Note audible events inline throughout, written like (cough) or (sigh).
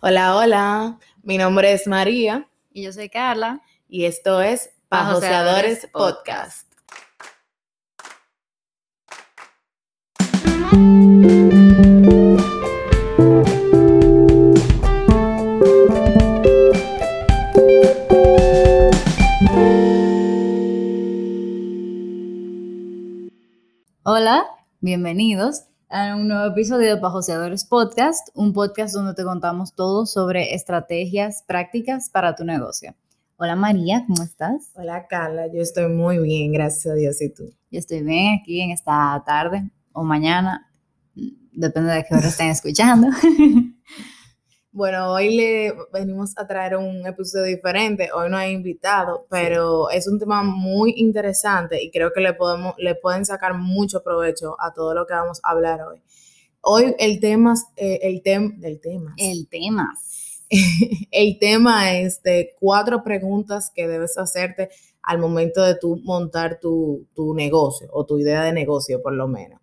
Hola, hola. Mi nombre es María. Y yo soy Carla. Y esto es Pajoseadores Podcast. Hola, bienvenidos a un nuevo episodio de Pajoseadores Podcast, un podcast donde te contamos todo sobre estrategias prácticas para tu negocio. Hola María, ¿cómo estás? Hola Carla, yo estoy muy bien, gracias a Dios y tú. Yo estoy bien aquí en esta tarde o mañana, depende de qué hora estén escuchando. (laughs) Bueno, hoy le venimos a traer un episodio diferente. Hoy no hay invitado, pero es un tema muy interesante y creo que le podemos, le pueden sacar mucho provecho a todo lo que vamos a hablar hoy. Hoy el tema, eh, el tema, el tema. El (laughs) tema. el tema es de cuatro preguntas que debes hacerte al momento de tú montar tu, negocio o tu idea de negocio, por lo menos.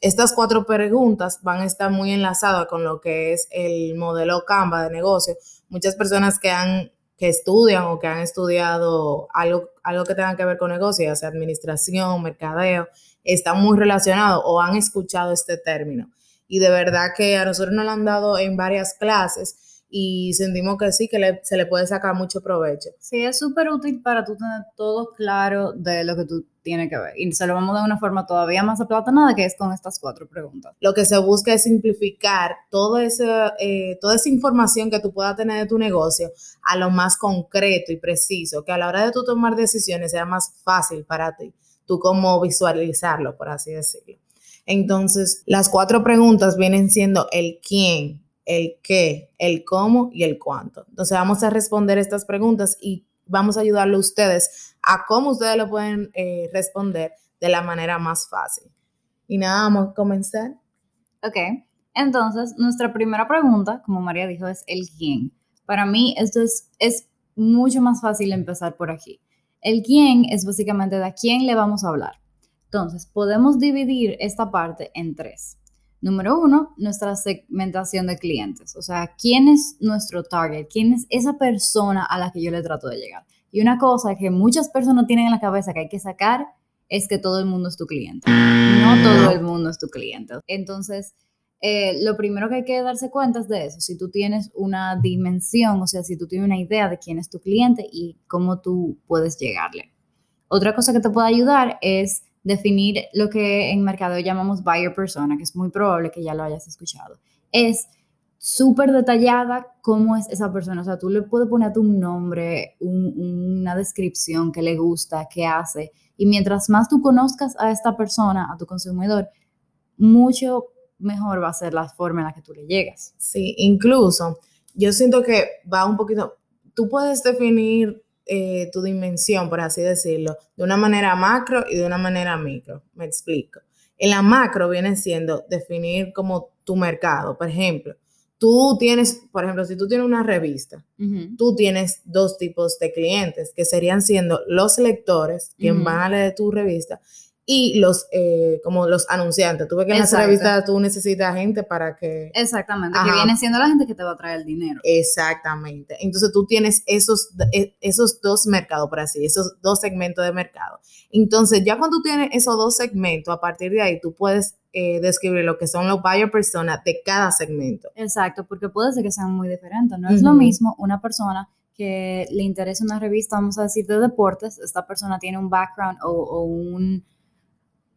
Estas cuatro preguntas van a estar muy enlazadas con lo que es el modelo Canva de negocio. Muchas personas que han que estudian o que han estudiado algo, algo que tenga que ver con negocio, ya sea administración, mercadeo, están muy relacionados o han escuchado este término. Y de verdad que a nosotros nos lo han dado en varias clases y sentimos que sí, que se le puede sacar mucho provecho. Sí, es súper útil para tú tener todo claro de lo que tú tienes que ver. Y se lo vamos de una forma todavía más aplatanada, que es con estas cuatro preguntas. Lo que se busca es simplificar toda esa, eh, toda esa información que tú puedas tener de tu negocio a lo más concreto y preciso, que a la hora de tú tomar decisiones sea más fácil para ti, tú cómo visualizarlo, por así decirlo. Entonces, las cuatro preguntas vienen siendo el quién, el qué, el cómo y el cuánto. Entonces vamos a responder estas preguntas y vamos a ayudarle a ustedes a cómo ustedes lo pueden eh, responder de la manera más fácil. Y nada, vamos a comenzar. Ok, entonces nuestra primera pregunta, como María dijo, es el quién. Para mí esto es, es mucho más fácil empezar por aquí. El quién es básicamente de a quién le vamos a hablar. Entonces, podemos dividir esta parte en tres. Número uno, nuestra segmentación de clientes. O sea, ¿quién es nuestro target? ¿Quién es esa persona a la que yo le trato de llegar? Y una cosa que muchas personas tienen en la cabeza que hay que sacar es que todo el mundo es tu cliente. No todo el mundo es tu cliente. Entonces, eh, lo primero que hay que darse cuenta es de eso. Si tú tienes una dimensión, o sea, si tú tienes una idea de quién es tu cliente y cómo tú puedes llegarle. Otra cosa que te puede ayudar es definir lo que en mercado llamamos buyer persona, que es muy probable que ya lo hayas escuchado. Es súper detallada cómo es esa persona. O sea, tú le puedes poner tu nombre, una descripción que le gusta, qué hace. Y mientras más tú conozcas a esta persona, a tu consumidor, mucho mejor va a ser la forma en la que tú le llegas. Sí, incluso yo siento que va un poquito, tú puedes definir eh, tu dimensión, por así decirlo, de una manera macro y de una manera micro. Me explico. En la macro viene siendo definir como tu mercado. Por ejemplo, tú tienes, por ejemplo, si tú tienes una revista, tú tienes dos tipos de clientes, que serían siendo los lectores, quien van a leer tu revista, y los eh, como los anunciantes. Tú ves que en esa revista tú necesitas gente para que... Exactamente, que viene siendo la gente que te va a traer el dinero. Exactamente. Entonces tú tienes esos, e, esos dos mercados, por así, esos dos segmentos de mercado. Entonces ya cuando tú tienes esos dos segmentos, a partir de ahí tú puedes eh, describir lo que son los buyer personas de cada segmento. Exacto, porque puede ser que sean muy diferentes. No es lo mismo una persona que le interesa una revista, vamos a decir, de deportes, esta persona tiene un background o un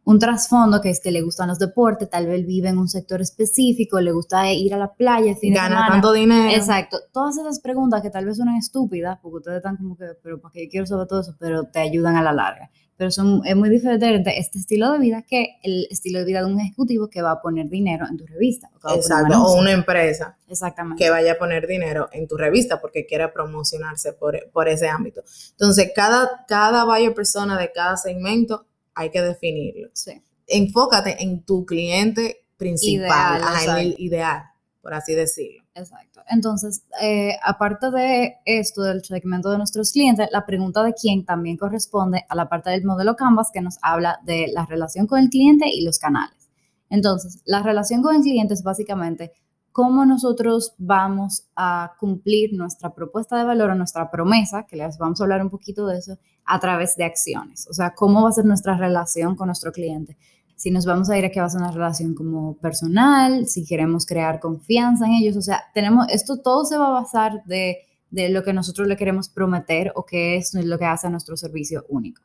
un trasfondo que es que le gustan los deportes, tal vez vive en un sector específico, le gusta ir a la playa, fin gana tanto dinero. Exacto. Todas esas preguntas que tal vez suenan estúpidas, porque ustedes están como que, pero ¿para qué yo quiero saber todo eso? Pero te ayudan a la larga. Pero son, es muy diferente este estilo de vida que el estilo de vida de un ejecutivo que va a poner dinero en tu revista. Exacto, o una empresa. Exactamente. Que vaya a poner dinero en tu revista porque quiera promocionarse por, por ese ámbito. Entonces, cada, cada buyer persona de cada segmento hay que definirlo. Sí. Enfócate en tu cliente principal, ideal, el ideal, por así decirlo. Exacto. Entonces, eh, aparte de esto del segmento de nuestros clientes, la pregunta de quién también corresponde a la parte del modelo Canvas que nos habla de la relación con el cliente y los canales. Entonces, la relación con el cliente es básicamente cómo nosotros vamos a cumplir nuestra propuesta de valor o nuestra promesa, que les vamos a hablar un poquito de eso, a través de acciones. O sea, cómo va a ser nuestra relación con nuestro cliente. Si nos vamos a ir a que va a ser una relación como personal, si queremos crear confianza en ellos. O sea, tenemos, esto todo se va a basar de de lo que nosotros le queremos prometer o qué es lo que hace nuestro servicio único.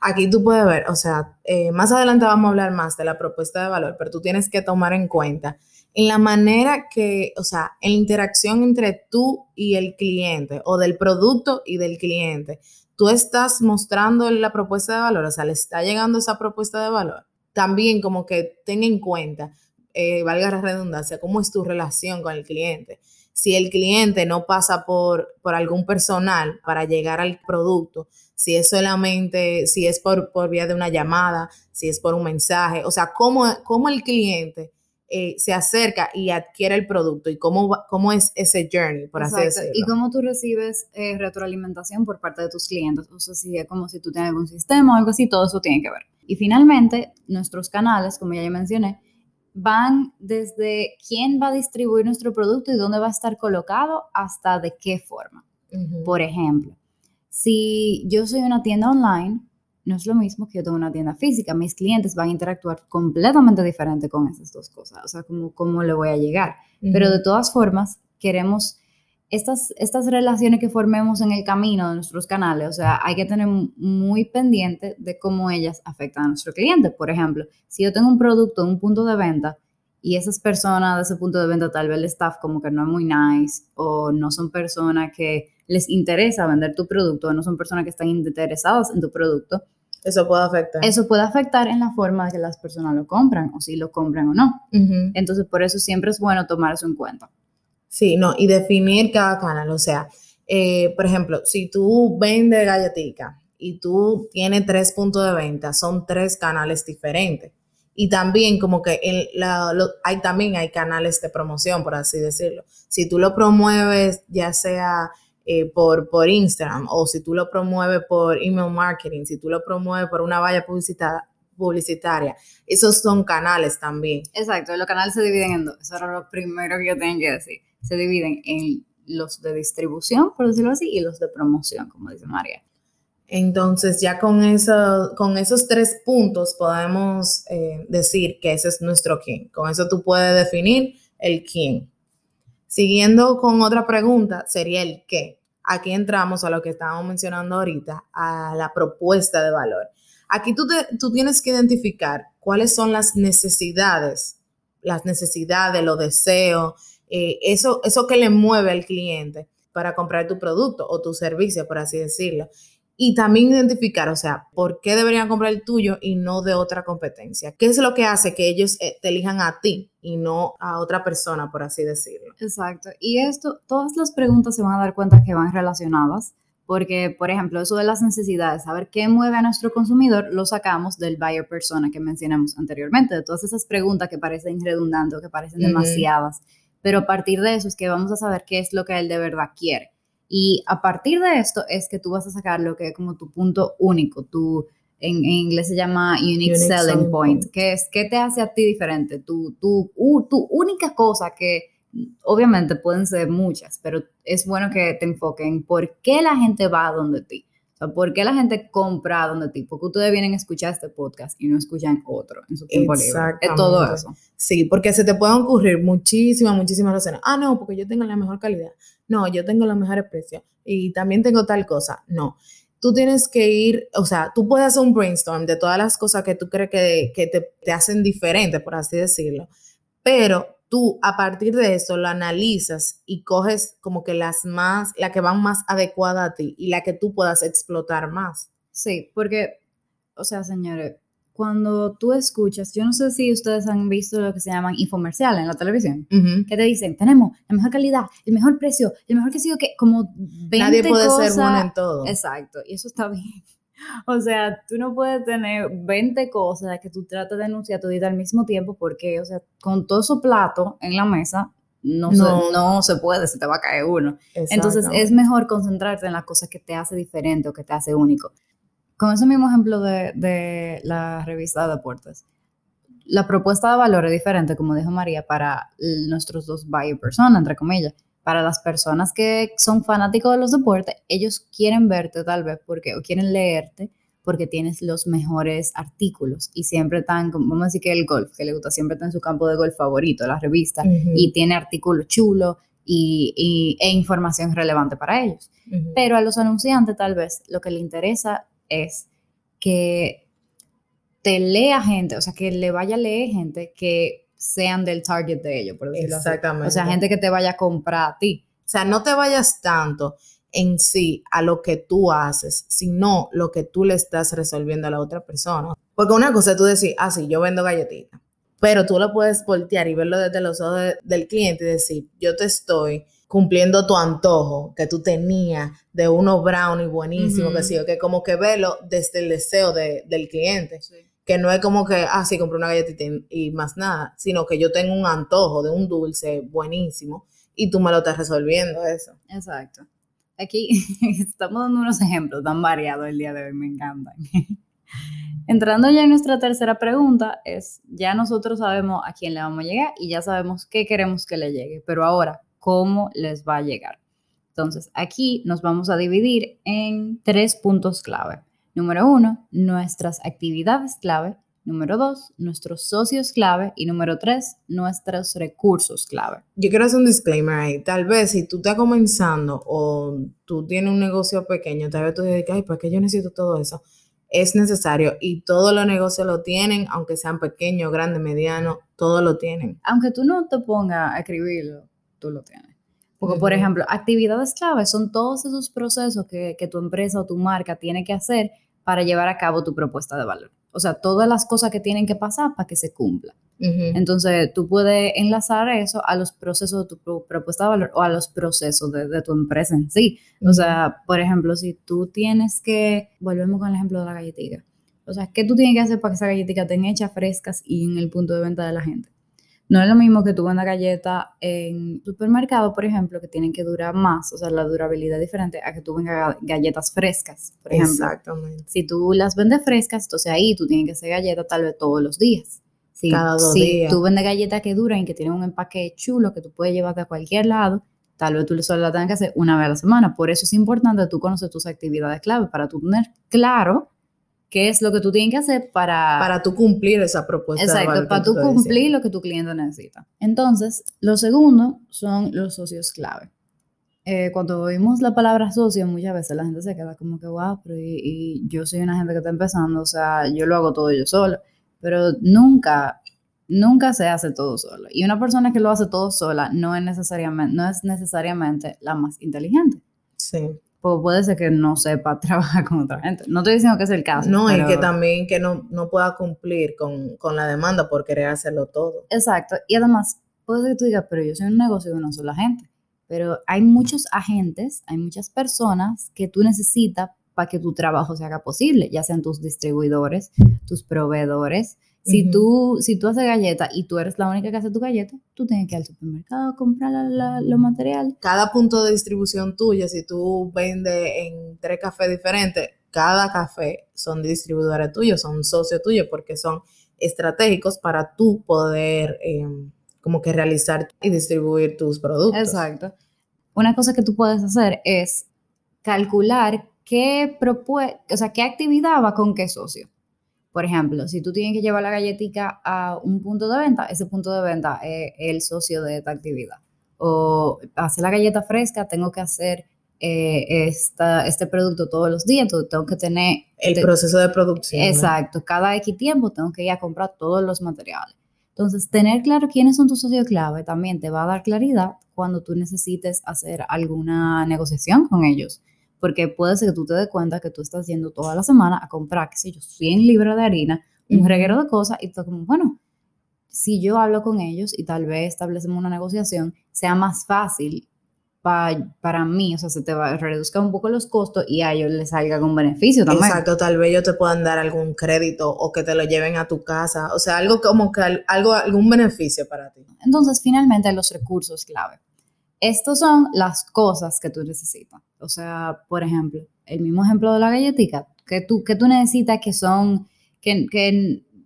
Aquí tú puedes ver, o sea, eh, más adelante vamos a hablar más de la propuesta de valor, pero tú tienes que tomar en cuenta en la manera que, o sea, en la interacción entre tú y el cliente o del producto y del cliente, tú estás mostrando la propuesta de valor, o sea, le está llegando esa propuesta de valor. También como que ten en cuenta, eh, valga la redundancia, cómo es tu relación con el cliente si el cliente no pasa por, por algún personal para llegar al producto, si es solamente, si es por, por vía de una llamada, si es por un mensaje, o sea, cómo, cómo el cliente eh, se acerca y adquiere el producto y cómo, cómo es ese journey, por así decirlo. Y cómo tú recibes eh, retroalimentación por parte de tus clientes. O sea, si es como si tú tienes algún sistema o algo así, todo eso tiene que ver. Y finalmente, nuestros canales, como ya mencioné, van desde quién va a distribuir nuestro producto y dónde va a estar colocado hasta de qué forma. Por ejemplo, si yo soy una tienda online, no es lo mismo que yo tengo una tienda física. Mis clientes van a interactuar completamente diferente con esas dos cosas. O sea, cómo, cómo le voy a llegar. Pero de todas formas, queremos estas, estas relaciones que formemos en el camino de nuestros canales, o sea, hay que tener muy pendiente de cómo ellas afectan a nuestro cliente. Por ejemplo, si yo tengo un producto en un punto de venta y esas personas de ese punto de venta, tal vez el staff como que no es muy nice o no son personas que les interesa vender tu producto o no son personas que están interesadas en tu producto. Eso puede afectar. Eso puede afectar en la forma de que las personas lo compran o si lo compran o no. Entonces, por eso siempre es bueno tomar eso en cuenta. Sí, no, y definir cada canal. O sea, eh, por ejemplo, si tú vendes galletica y tú tienes tres puntos de venta, son tres canales diferentes. Y también como que hay también hay canales de promoción, por así decirlo. Si tú lo promueves ya sea eh, por, por Instagram o si tú lo promueves por email marketing, si tú lo promueves por una valla publicitaria, publicitaria. Esos son canales también. Exacto, los canales se dividen en dos. Eso era lo primero que yo tenía que decir. Se dividen en los de distribución, por decirlo así, y los de promoción, como dice María. Entonces, ya con, eso, con esos tres puntos podemos eh, decir que ese es nuestro quién. Con eso tú puedes definir el quién. Siguiendo con otra pregunta, sería el qué. Aquí entramos a lo que estábamos mencionando ahorita, a la propuesta de valor. Aquí tú, tú tienes que identificar cuáles son las necesidades, las necesidades, los deseos, eh, eso, eso que le mueve al cliente para comprar tu producto o tu servicio, por así decirlo. Y también identificar, o sea, por qué deberían comprar el tuyo y no de otra competencia. ¿Qué es lo que hace que ellos eh, te elijan a ti y no a otra persona, por así decirlo? Exacto. Y esto, todas las preguntas se van a dar cuenta que van relacionadas porque, por ejemplo, eso de las necesidades, saber qué mueve a nuestro consumidor, lo sacamos del buyer persona que mencionamos anteriormente, de todas esas preguntas que parecen redundantes, que parecen demasiadas, pero a partir de eso es que vamos a saber qué es lo que él de verdad quiere. Y a partir de esto es que tú vas a sacar lo que es como tu punto único, tu, en, inglés se llama unique, selling, point, que es qué te hace a ti diferente, tu, tu, tu única cosa que obviamente pueden ser muchas, pero es bueno que te enfoquen por qué la gente va a donde ti. O sea, ¿por qué la gente compra a donde ti? Porque ustedes vienen a escuchar este podcast y no escuchan otro en su tiempo libre. Es todo eso. Sí, porque se te pueden ocurrir muchísimas, muchísimas razones. Ah, no, porque yo tengo la mejor calidad. No, yo tengo los mejores precios. Y también tengo tal cosa. No. Tú tienes que ir, o sea, tú puedes hacer un brainstorm de todas las cosas que tú crees que, que te, te hacen diferente, por así decirlo. Pero tú a partir de eso lo analizas y coges como que las más, la que van más adecuada a ti y la que tú puedas explotar más. Sí, porque, o sea, señores, cuando tú escuchas, yo no sé si ustedes han visto lo que se llaman infomerciales en la televisión, que te dicen, tenemos la mejor calidad, el mejor precio, el mejor que sido que, como 20 Nadie puede ser bueno en todo. Exacto, y eso está bien. (laughs) O sea, tú no puedes tener 20 cosas que tú tratas de anunciar tu vida al mismo tiempo porque, o sea, con todo su plato en la mesa, no, Se, no se puede, se te va a caer uno. Entonces es mejor concentrarte en las cosas que te hace diferente o que te hace único. Con ese mismo ejemplo de, de la revista de deportes, la propuesta de valor es diferente, como dijo María, para nuestros dos buyer personas, entre comillas. Para las personas que son fanáticos de los deportes, ellos quieren verte tal vez porque, o quieren leerte porque tienes los mejores artículos y siempre están, vamos a decir que el golf, que le gusta, siempre está en su campo de golf favorito, la revista, y tiene artículos chulos y, e información relevante para ellos. Pero a los anunciantes tal vez lo que le interesa es que te lea gente, o sea, que le vaya a leer gente que sean del target de ellos, por decirlo Exactamente. O sea, gente que te vaya a comprar a ti. O sea, no te vayas tanto en sí a lo que tú haces, sino lo que tú le estás resolviendo a la otra persona. Porque una cosa tú decir, ah, sí, yo vendo galletitas, pero tú lo puedes voltear y verlo desde los ojos del cliente y decir, yo te estoy cumpliendo tu antojo que tú tenías de unos brownie buenísimos, que sí, que como que verlo desde el deseo del cliente. Que no es como que, ah, sí, compré una galletita y más nada, sino que yo tengo un antojo de un dulce buenísimo y tú me lo estás resolviendo eso. Exacto. Aquí (laughs) estamos dando unos ejemplos tan variados el día de hoy, me encantan. (laughs) Entrando ya en nuestra tercera pregunta, es ya nosotros sabemos a quién le vamos a llegar y ya sabemos qué queremos que le llegue, pero ahora, ¿cómo les va a llegar? Entonces, aquí nos vamos a dividir en tres puntos clave. Número uno, nuestras actividades clave. Número dos, nuestros socios clave. Y número tres, nuestros recursos clave. Yo quiero hacer un disclaimer ahí. Tal vez si tú estás comenzando o tú tienes un negocio pequeño, tal vez tú digas, ay, ¿para qué yo necesito todo eso? Es necesario y todos los negocios lo tienen, aunque sean pequeños, grandes, medianos, todos lo tienen. Aunque tú no te pongas a escribirlo, tú lo tienes. Porque, por ejemplo, actividades clave son todos esos procesos que, que tu empresa o tu marca tiene que hacer para llevar a cabo tu propuesta de valor o sea, todas las cosas que tienen que pasar para que se cumpla. Entonces, tú puedes enlazar eso a los procesos de tu propuesta de valor o a los procesos de, tu empresa en sí. O sea, por ejemplo, si tú tienes que, volvemos con el ejemplo de la galletita. O sea, ¿qué tú tienes que hacer para que esa galletita estén hechas frescas y en el punto de venta de la gente? No es lo mismo que tú vendas galleta en supermercado, por ejemplo, que tienen que durar más, o sea, la durabilidad es diferente a que tú vendas galletas frescas, por ejemplo. Exactamente. Si tú las vendes frescas, entonces ahí tú tienes que hacer galletas tal vez todos los días. Si, Cada dos si tú vendes galletas que duran y que tienen un empaque chulo que tú puedes llevarte a cualquier lado, tal vez tú solo la tengas que hacer una vez a la semana. Por eso es importante que tú conoces tus actividades clave para tú tener claro qué es lo que tú tienes que hacer para... Para tú cumplir esa propuesta. Exacto, para tú cumplir lo que tu cliente necesita. Entonces, lo segundo son los socios clave. Eh, cuando oímos la palabra socio, muchas veces la gente se queda como que, wow, pero y, y, yo soy una gente que está empezando, o sea, yo lo hago todo yo solo, pero nunca, nunca se hace todo solo. Y una persona que lo hace todo sola no es necesariamente, no es necesariamente la más inteligente. Sí pues puede ser que no sepa (laughs) trabajar con otra gente. No estoy diciendo que es el caso. No, y que también que no, no pueda cumplir con, con, la demanda por querer hacerlo todo. Exacto. Y además, puede ser que tú digas, pero yo soy un negocio de una sola gente. Pero hay muchos agentes, hay muchas personas que tú necesitas para que tu trabajo se haga posible, ya sean tus distribuidores, tus proveedores, si, tú, si tú haces galleta y tú eres la única que hace tu galleta, tú tienes que ir al supermercado a comprar los materiales. Cada punto de distribución tuya, si tú vendes en tres cafés diferentes, cada café son distribuidores tuyos, son socios tuyos, porque son estratégicos para tú poder em, como que realizar y distribuir tus productos. Exacto. Una cosa que tú puedes hacer es calcular qué, o sea, qué actividad va con qué socio. Por ejemplo, si tú tienes que llevar la galletita a un punto de venta, ese punto de venta es el socio de esta actividad. O hacer la galleta fresca, tengo que hacer eh, este producto todos los días, entonces tengo que tener... El proceso de producción. Exacto, cada X tiempo tengo que ir a comprar todos los materiales. Entonces, tener claro quiénes son tus socios clave también te va a dar claridad cuando tú necesites hacer alguna negociación con ellos porque puede ser que tú te des cuenta que tú estás yendo toda la semana a comprar, qué sé yo, 100 libras de harina, un reguero de cosas, y tú como, bueno, si yo hablo con ellos y tal vez establecemos una negociación, sea más fácil para mí, o sea, se te va a reduzca un poco los costos y a ellos les salga algún beneficio también. Exacto, tal vez ellos te puedan dar algún crédito o que te lo lleven a tu casa, o sea, algo como que algo, algún beneficio para ti. Entonces, finalmente, los recursos clave. Estos son las cosas que tú necesitas. O sea, por ejemplo, el mismo ejemplo de la galletita, que tú, que tú necesitas que son, que,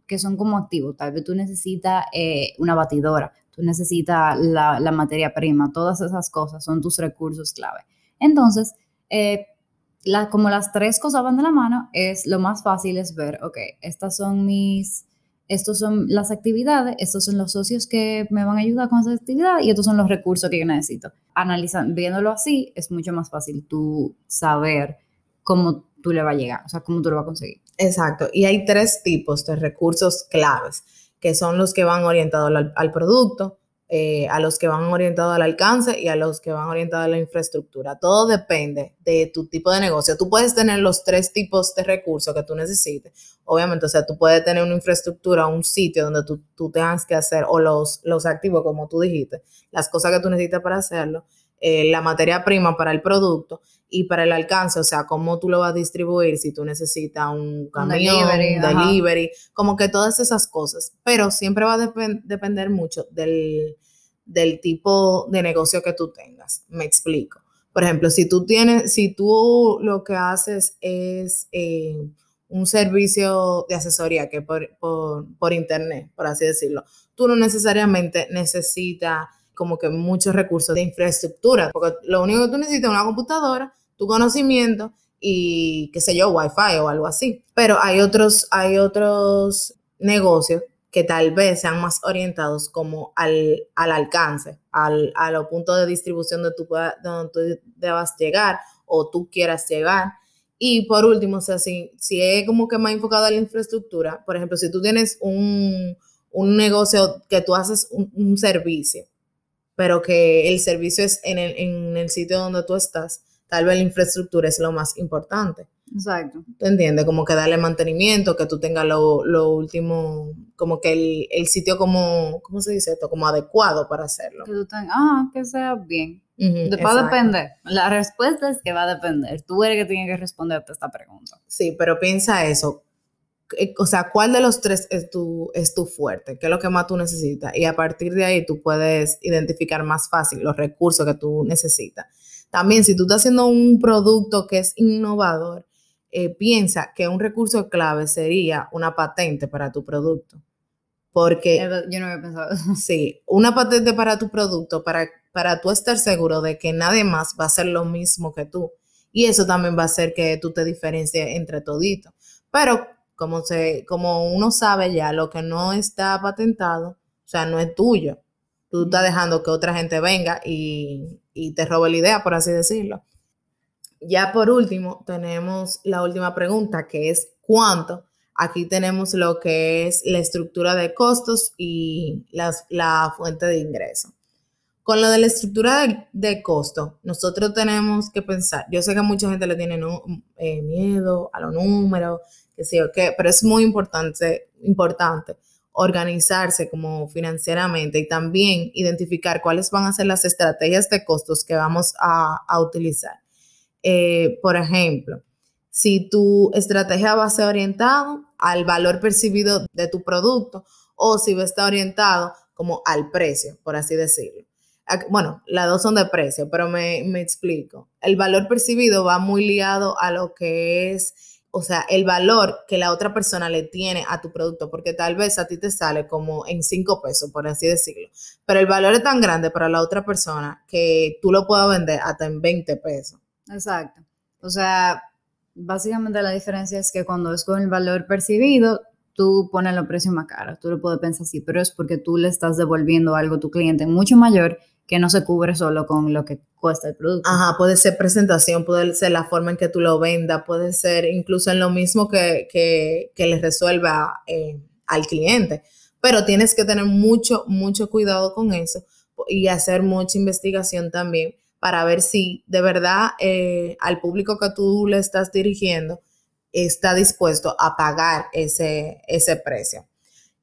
que son como activos. Tal vez tú necesitas eh, una batidora, tú necesitas la, materia prima, todas esas cosas son tus recursos clave. Entonces, eh, como las tres cosas van de la mano, es lo más fácil es ver, ok, estas son mis, estos son las actividades, estos son los socios que me van a ayudar con esa actividad y estos son los recursos que yo necesito. Analizando, viéndolo así, es mucho más fácil tú saber cómo tú le va a llegar, o sea, cómo tú lo vas a conseguir. Exacto, y hay tres tipos de recursos claves, que son los que van orientados al producto, eh, a los que van orientados al alcance y a los que van orientados a la infraestructura. Todo depende de tu tipo de negocio. Tú puedes tener los tres tipos de recursos que tú necesites. Obviamente, o sea, tú puedes tener una infraestructura, un sitio donde tú, tú tengas que hacer, o los, los activos, como tú dijiste, las cosas que tú necesitas para hacerlo, eh, la materia prima para el producto y para el alcance, o sea, cómo tú lo vas a distribuir, si tú necesitas un camión, un delivery, como que todas esas cosas. Pero siempre va a depender mucho del, del tipo de negocio que tú tengas. Me explico. Por ejemplo, si tú tienes, si tú lo que haces es eh, un servicio de asesoría que por, por, internet, por así decirlo, tú no necesariamente necesitas como que muchos recursos de infraestructura, porque lo único que tú necesitas es una computadora, tu conocimiento y qué sé yo, wifi o algo así. Pero hay otros, hay otros negocios que tal vez sean más orientados como al, alcance, al, a los puntos de distribución de tu, donde tú debas llegar o tú quieras llegar. Y por último, si, es como que más enfocado a la infraestructura, por ejemplo, si tú tienes un, negocio que tú haces un, servicio, pero que el servicio es en el, en el sitio donde tú estás, tal vez la infraestructura es lo más importante. Exacto. ¿Te entiendes? Como que darle mantenimiento, que tú tengas lo, lo último, como que el, el, sitio como, ¿cómo se dice esto? Como adecuado para hacerlo. Que tú tengas, ah, que sea bien. va a depender. La respuesta es que va a depender. Tú eres que tiene que responderte esta pregunta. Sí, pero piensa eso. Eh, o sea, ¿cuál de los tres es tu, es tu fuerte? ¿Qué es lo que más tú necesitas? Y a partir de ahí tú puedes identificar más fácil los recursos que tú necesitas también, si tú estás haciendo un producto que es innovador, eh, piensa que un recurso clave sería una patente para tu producto. Porque. Yo no había pensado. (laughs) Sí, una patente para tu producto, para, para tú estar seguro de que nadie más va a hacer lo mismo que tú. Y eso también va a hacer que tú te diferencies entre toditos. Pero como, se, como uno sabe ya, lo que no está patentado, o sea, no es tuyo. Tú estás dejando que otra gente venga y, y te robe la idea, por así decirlo. Ya por último, tenemos la última pregunta, que es ¿cuánto? Aquí tenemos lo que es la estructura de costos y la fuente de ingreso. Con lo de la estructura de, costo, nosotros tenemos que pensar, yo sé que mucha gente le tiene eh, miedo a los números, que sí qué, pero es muy importante, importante organizarse como financieramente y también identificar cuáles van a ser las estrategias de costos que vamos a, utilizar. Eh, por ejemplo, si tu estrategia va a ser orientada al valor percibido de tu producto o si va a estar orientado como al precio, por así decirlo. Bueno, las dos son de precio, pero me, me explico. El valor percibido va muy ligado a lo que es o sea, el valor que la otra persona le tiene a tu producto, porque tal vez a ti te sale como en cinco pesos, por así decirlo, pero el valor es tan grande para la otra persona que tú lo puedes vender hasta en 20 pesos. Exacto. O sea, básicamente la diferencia es que cuando es con el valor percibido, tú pones los precios más caros, tú lo puedes pensar así, pero es porque tú le estás devolviendo algo a tu cliente mucho mayor que no se cubre solo con lo que cuesta el producto. Ajá, puede ser presentación, puede ser la forma en que tú lo vendas, puede ser incluso en lo mismo que, que, que le resuelva eh, al cliente. Pero tienes que tener mucho, mucho cuidado con eso y hacer mucha investigación también para ver si de verdad eh, al público que tú le estás dirigiendo está dispuesto a pagar ese, ese precio.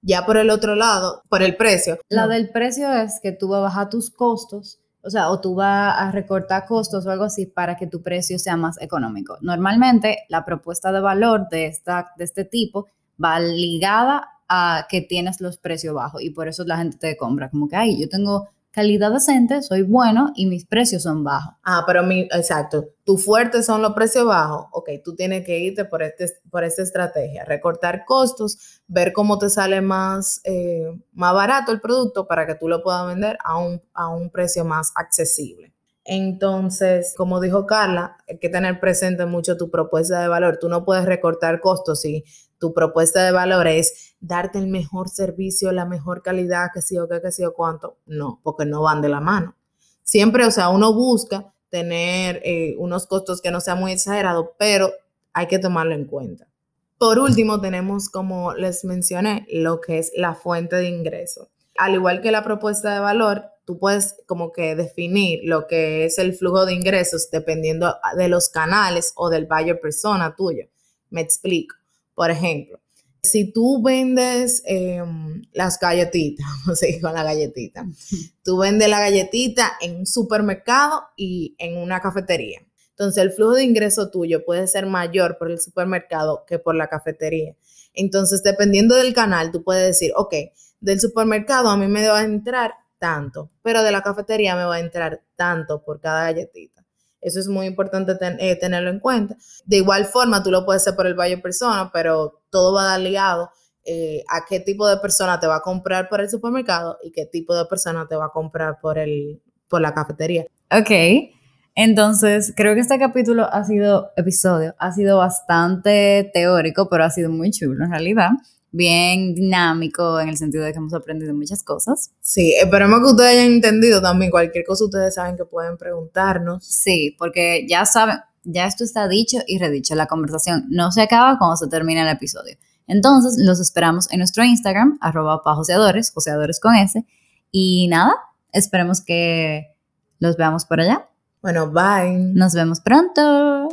Ya por el otro lado, por el precio. La del precio es que tú vas a bajar tus costos, o sea, o tú vas a recortar costos o algo así para que tu precio sea más económico. Normalmente la propuesta de valor de, esta, de este tipo va ligada a que tienes los precios bajos y por eso la gente te compra. Como que, ay, yo tengo calidad decente, soy bueno y mis precios son bajos. Ah, pero mi, exacto, tu fuerte son los precios bajos, ok, tú tienes que irte por, este, por esta estrategia, recortar costos, ver cómo te sale más, eh, más barato el producto para que tú lo puedas vender a un, a un precio más accesible. Entonces, como dijo Carla, hay que tener presente mucho tu propuesta de valor. Tú no puedes recortar costos si tu propuesta de valor es darte el mejor servicio, la mejor calidad, que sí o qué, que sí o cuánto. No, porque no van de la mano. Siempre, o sea, uno busca tener eh, unos costos que no sean muy exagerados, pero hay que tomarlo en cuenta. Por último, tenemos, como les mencioné, lo que es la fuente de ingreso. Al igual que la propuesta de valor, tú puedes como que definir lo que es el flujo de ingresos dependiendo de los canales o del buyer persona tuyo. Me explico. Por ejemplo, si tú vendes em, las galletitas, (laughs) vamos a seguir con la galletita, tú vendes la galletita en un supermercado y en una cafetería. Entonces el flujo de ingreso tuyo puede ser mayor por el supermercado que por la cafetería. Entonces, dependiendo del canal, tú puedes decir, ok, del supermercado a mí me va a entrar tanto, pero de la cafetería me va a entrar tanto por cada galletita. Eso es muy importante eh, tenerlo en cuenta. De igual forma, tú lo puedes hacer por el buyer persona, pero todo va a dar ligado eh, a qué tipo de persona te va a comprar por el supermercado y qué tipo de persona te va a comprar por, el, por la cafetería. Ok. Entonces, creo que este capítulo ha sido, episodio, ha sido bastante teórico, pero ha sido muy chulo en realidad bien dinámico en el sentido de que hemos aprendido muchas cosas. Sí, esperemos que ustedes hayan entendido también cualquier cosa ustedes saben que pueden preguntarnos. Sí, porque ya saben, ya esto está dicho y redicho, la conversación no se acaba cuando se termina el episodio. Entonces, los esperamos en nuestro Instagram, arroba pajoseadores, joseadores con S. Y nada, esperemos que los veamos por allá. Bueno, bye. Nos vemos pronto.